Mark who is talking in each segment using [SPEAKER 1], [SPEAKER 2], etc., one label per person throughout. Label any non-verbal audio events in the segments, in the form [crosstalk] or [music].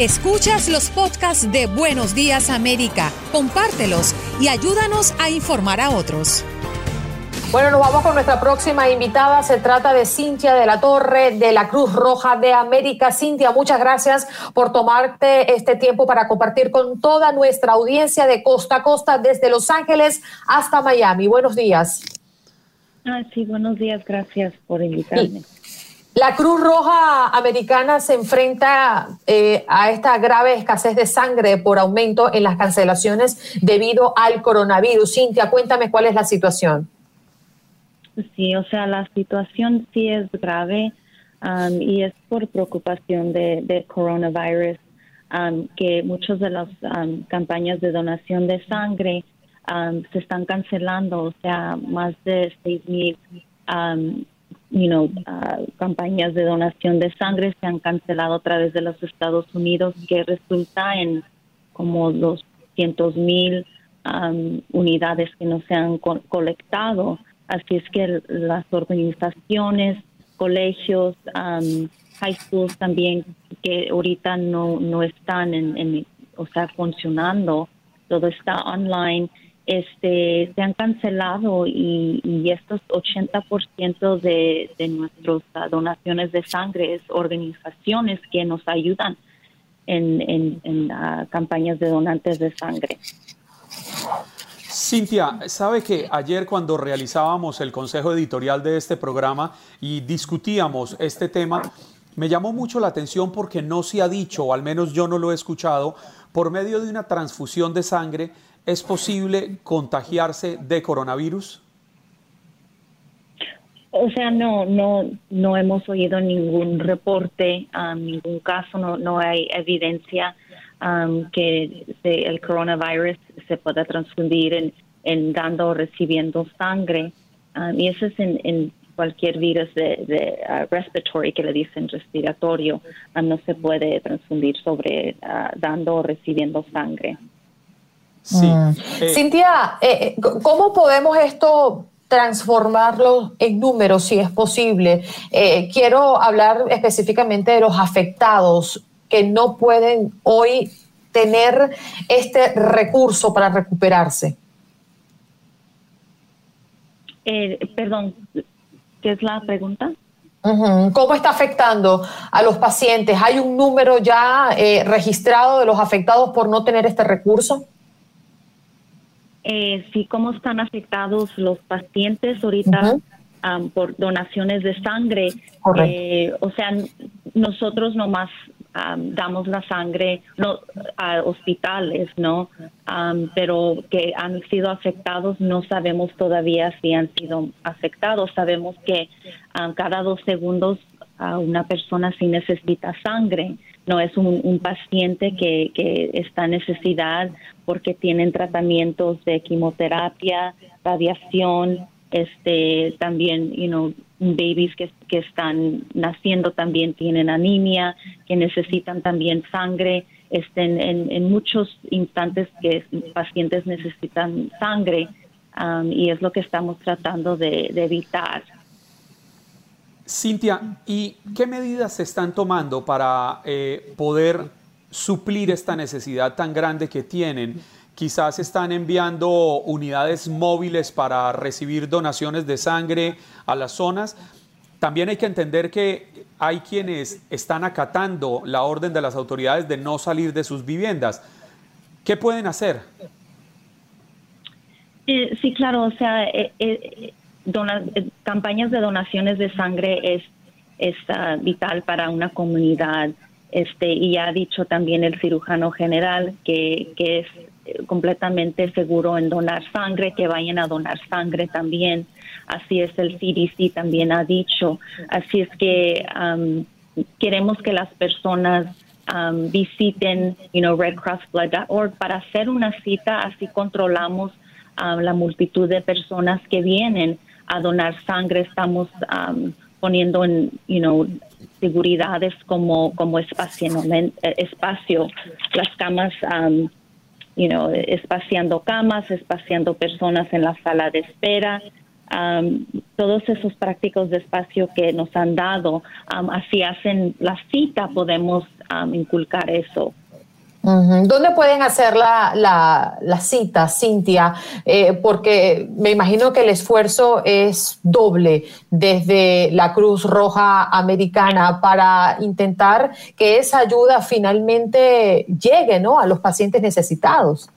[SPEAKER 1] Escuchas los podcasts de Buenos Días América, compártelos y ayúdanos a informar a otros.
[SPEAKER 2] Bueno, nos vamos con nuestra próxima invitada. Se trata de Cintia de la Torre de la Cruz Roja de América. Cintia, muchas gracias por tomarte este tiempo para compartir con toda nuestra audiencia de costa a costa, desde Los Ángeles hasta Miami. Buenos días.
[SPEAKER 3] Ah, sí, buenos días. Gracias por invitarme.
[SPEAKER 2] La Cruz Roja Americana se enfrenta eh, a esta grave escasez de sangre por aumento en las cancelaciones debido al coronavirus. Cintia, cuéntame cuál es la situación.
[SPEAKER 3] Sí, o sea, la situación sí es grave um, y es por preocupación de, coronavirus um, que muchas de las um, campañas de donación de sangre se están cancelando, o sea, más de seis mil you know, uh, campañas de donación de sangre se han cancelado a través de los Estados Unidos, que resulta en como 200 mil unidades que no se han colectado. Así es que las organizaciones, colegios, high schools también, que ahorita no, no están en, o sea, funcionando, todo está online, este, se han cancelado y, estos 80% de, de nuestras donaciones de sangre es organizaciones que nos ayudan en, en, en campañas de donantes de sangre.
[SPEAKER 4] Cintia, sabe que ayer cuando realizábamos el consejo editorial de este programa y discutíamos este tema, me llamó mucho la atención porque no se ha dicho, o al menos yo no lo he escuchado, por medio de una transfusión de sangre, ¿es posible contagiarse de coronavirus?
[SPEAKER 3] O sea, no, no, no hemos oído ningún reporte, um, ningún caso, no, no hay evidencia um, que el coronavirus se pueda transfundir en, dando o recibiendo sangre. Um, y eso es en, cualquier virus de, de uh, respiratory que le dicen respiratorio, no se puede transfundir sobre dando o recibiendo sangre.
[SPEAKER 2] Sí. Mm. Eh, Cintia, eh, eh, ¿cómo podemos esto transformarlo en números si es posible? quiero hablar específicamente de los afectados que no pueden hoy tener este recurso para recuperarse?
[SPEAKER 3] Eh, perdón, ¿qué es la pregunta?
[SPEAKER 2] ¿Cómo está afectando a los pacientes? ¿Hay un número ya eh, registrado de los afectados por no tener este recurso?
[SPEAKER 3] Eh, sí, ¿cómo están afectados los pacientes ahorita por donaciones de sangre? Eh, o sea, nosotros nomás damos la sangre a hospitales, ¿no? pero que han sido afectados, no sabemos todavía si han sido afectados. Sabemos que cada dos segundos una persona sí necesita sangre. No es un, paciente que, que, está en necesidad porque tienen tratamientos de quimioterapia, radiación, este también, you know, babies que, que están naciendo también tienen anemia, que necesitan también sangre. Este, en, en, muchos instantes que pacientes necesitan sangre um, y es lo que estamos tratando de, evitar.
[SPEAKER 4] Cintia, ¿y qué medidas se están tomando para eh, poder suplir esta necesidad tan grande que tienen? Quizás están enviando unidades móviles para recibir donaciones de sangre a las zonas. También hay que entender que hay quienes están acatando la orden de las autoridades de no salir de sus viviendas. ¿Qué pueden hacer?
[SPEAKER 3] Eh, sí, claro, o sea, eh, eh, campañas de donaciones de sangre es, ah, vital para una comunidad. Este, y ha dicho también el cirujano general que, que es completamente seguro en donar sangre, que vayan a donar sangre también. Así es, el CDC también ha dicho. Así es que um, queremos que las personas um, visiten, you know, redcrossblood.org para hacer una cita, así controlamos um, la multitud de personas que vienen a donar sangre. Estamos poniendo en, you know, seguridades como, como espacio, espacio, las camas you know, espaciando camas, espaciando personas en la sala de espera. todos esos prácticos de espacio que nos han dado, así hacen la cita, podemos inculcar eso.
[SPEAKER 2] ¿Dónde pueden hacer la, la, cita, Cintia? Eh, porque me imagino que el esfuerzo es doble desde la Cruz Roja Americana para intentar que esa ayuda finalmente llegue ¿no? a los pacientes necesitados.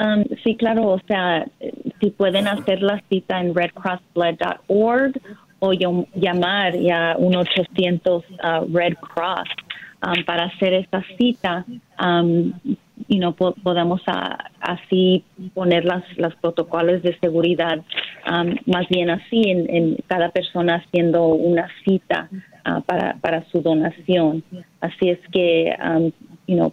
[SPEAKER 3] Um, sí, claro, o sea, si pueden hacer la cita en redcrossblood.org o llamar ya un 800 uh, Red Cross um, para hacer esta cita um, y no podemos así poner las, los protocolos de seguridad más bien así en, cada persona haciendo una cita uh, para, para su donación. Así es que, you know,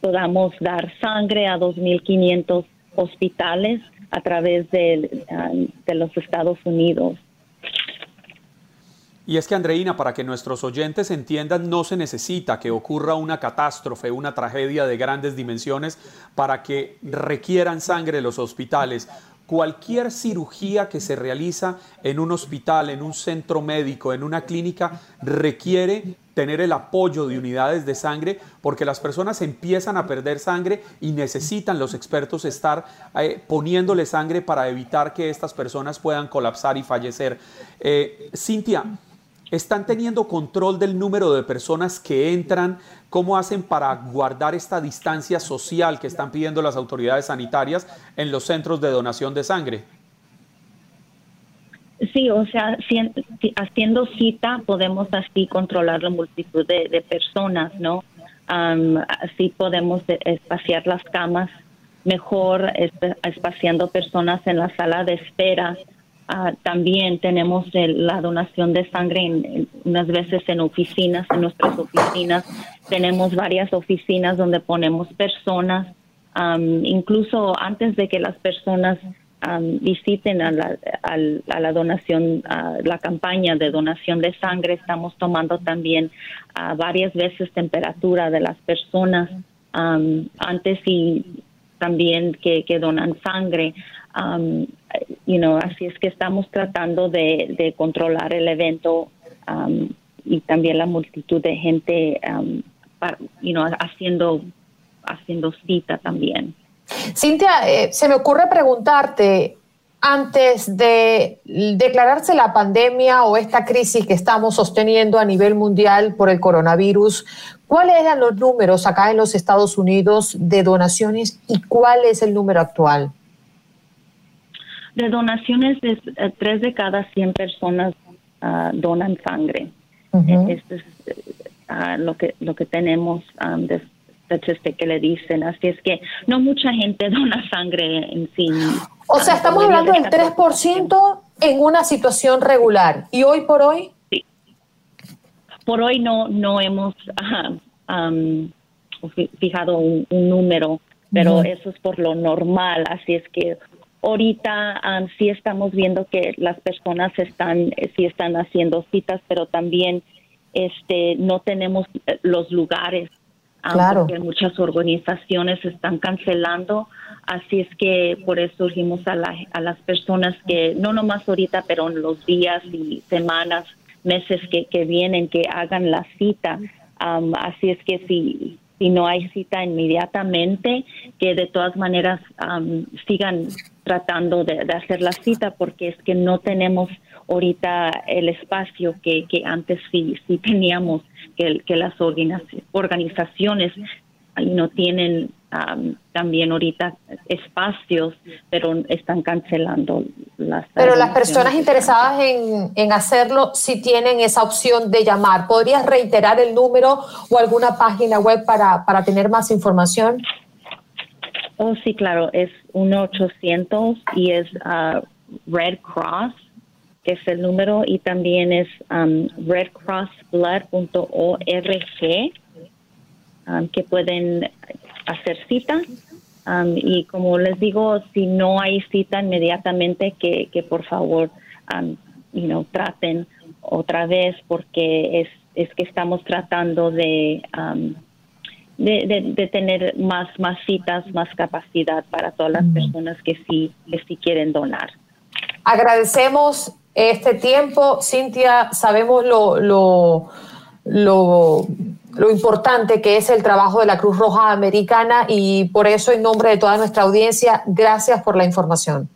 [SPEAKER 3] podamos dar sangre a 2.500 hospitales a través de, um, de los Estados Unidos.
[SPEAKER 4] Y es que, Andreina, para que nuestros oyentes entiendan, no se necesita que ocurra una catástrofe, una tragedia de grandes dimensiones para que requieran sangre los hospitales. Cualquier cirugía que se realiza en un hospital, en un centro médico, en una clínica, requiere tener el apoyo de unidades de sangre porque las personas empiezan a perder sangre y necesitan los expertos estar eh, poniéndole sangre para evitar que estas personas puedan colapsar y fallecer. Eh, Cintia, ¿están teniendo control del número de personas que entran? ¿Cómo hacen para guardar esta distancia social que están pidiendo las autoridades sanitarias en los centros de donación de sangre?
[SPEAKER 3] Sí, o sea, haciendo cita podemos así controlar la multitud de, personas, ¿no? así podemos espaciar las camas mejor, espaciando personas en la sala de espera. Ah, también tenemos la donación de sangre en, unas veces en oficinas, en nuestras oficinas. Tenemos varias oficinas donde ponemos personas, incluso antes de que las personas visiten a la, a, la donación, a la campaña de donación de sangre. Estamos tomando también varias veces temperatura de las personas antes y también que, donan sangre. You know, así es que estamos tratando de, controlar el evento y también la multitud de gente you know, haciendo, haciendo cita también.
[SPEAKER 2] Cintia, eh, se me ocurre preguntarte, antes de declararse la pandemia o esta crisis que estamos sosteniendo a nivel mundial por el coronavirus, ¿cuáles eran los números acá en los Estados Unidos de donaciones y cuál es el número actual?
[SPEAKER 3] De donaciones, de, eh, tres de cada 100 personas ah, donan sangre. Esto es ah, lo, que, lo que tenemos um, que le dicen. Así es que no mucha gente [laughs] dona sangre en sí.
[SPEAKER 2] O sea, estamos hablando del 3% en una situación regular. ¿Y hoy por hoy?
[SPEAKER 3] Sí. Por hoy no, no hemos fijado un, número, pero eso es por lo normal. Así es que ahorita sí estamos viendo que las personas están, sí están haciendo citas, pero también este, no tenemos eh, los lugares claro. porque muchas organizaciones están cancelando, así es que por eso urgimos a, a las personas que, no nomás ahorita, pero en los días y semanas, meses que, que vienen, que hagan la cita. así es que si, si no hay cita inmediatamente, que de todas maneras sigan tratando de, hacer la cita porque es que no tenemos ahorita el espacio que, que antes sí, sí teníamos, que, que las organizaciones no tienen también ahorita espacios, pero están cancelando las.
[SPEAKER 2] Pero las personas interesadas en, en, hacerlo sí tienen esa opción de llamar. ¿Podrías reiterar el número o alguna página web para, para tener más información?
[SPEAKER 3] Oh, sí, claro, es 1-800 y es uh, Red Cross que es el número, y también es um, redcrossblood.org, um, que pueden hacer cita. Um, y como les digo, si no hay cita inmediatamente, que, que por favor um, you know, traten otra vez, porque es, es que estamos tratando de de, tener más, más citas, más capacidad para todas las personas que sí, que sí quieren donar.
[SPEAKER 2] Agradecemos este tiempo, Cintia, sabemos lo, lo, lo, lo, importante que es el trabajo de la Cruz Roja Americana y por eso en nombre de toda nuestra audiencia, gracias por la información.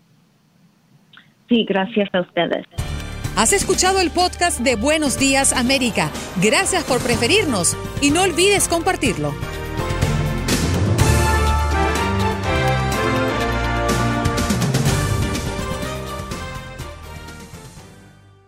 [SPEAKER 3] Sí, gracias a ustedes.
[SPEAKER 1] Has escuchado el podcast de Buenos Días América. Gracias por preferirnos y no olvides compartirlo.